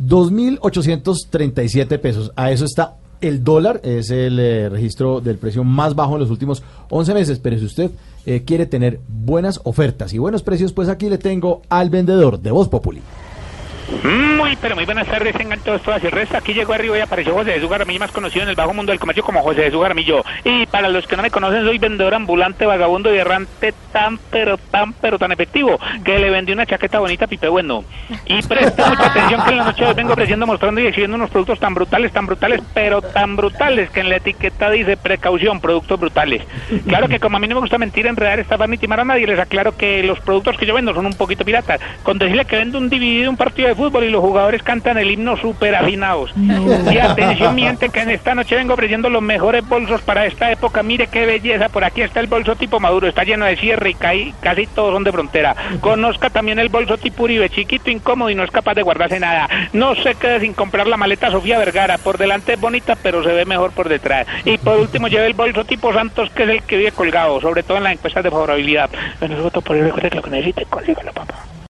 2.837 pesos. A eso está el dólar. Es el eh, registro del precio más bajo en los últimos 11 meses. Pero si usted eh, quiere tener buenas ofertas y buenos precios, pues aquí le tengo al vendedor de Voz Populi. Muy, pero muy buenas tardes, tengan todos, todas y el resto. Aquí llegó arriba y apareció José Jesús Garamillo, más conocido en el bajo mundo del comercio como José Jesús Garamillo. Y para los que no me conocen, soy vendedor ambulante, vagabundo y errante tan, pero tan, pero tan efectivo, que le vendí una chaqueta bonita Pipe Bueno. Y presta mucha atención que en la noche de vengo ofreciendo, mostrando y exhibiendo unos productos tan brutales, tan brutales, pero tan brutales, que en la etiqueta dice precaución, productos brutales. Claro que como a mí no me gusta mentir, enredar, estafar ni timar a nadie, les aclaro que los productos que yo vendo son un poquito piratas. Con decirle que vendo un dividido, un partido de fútbol y los jugadores cantan el himno súper afinados. Y atención, miente que en esta noche vengo ofreciendo los mejores bolsos para esta época. Mire qué belleza, por aquí está el bolso tipo Maduro, está lleno de cierre y caí- casi todos son de frontera. Conozca también el bolso tipo Uribe, chiquito, incómodo y no es capaz de guardarse nada. No se quede sin comprar la maleta Sofía Vergara. Por delante es bonita, pero se ve mejor por detrás. Y por último, lleve el bolso tipo Santos, que es el que vive colgado, sobre todo en las encuestas de favorabilidad. Bueno, voto por el recuerde que lo que necesite, consígalo, papá.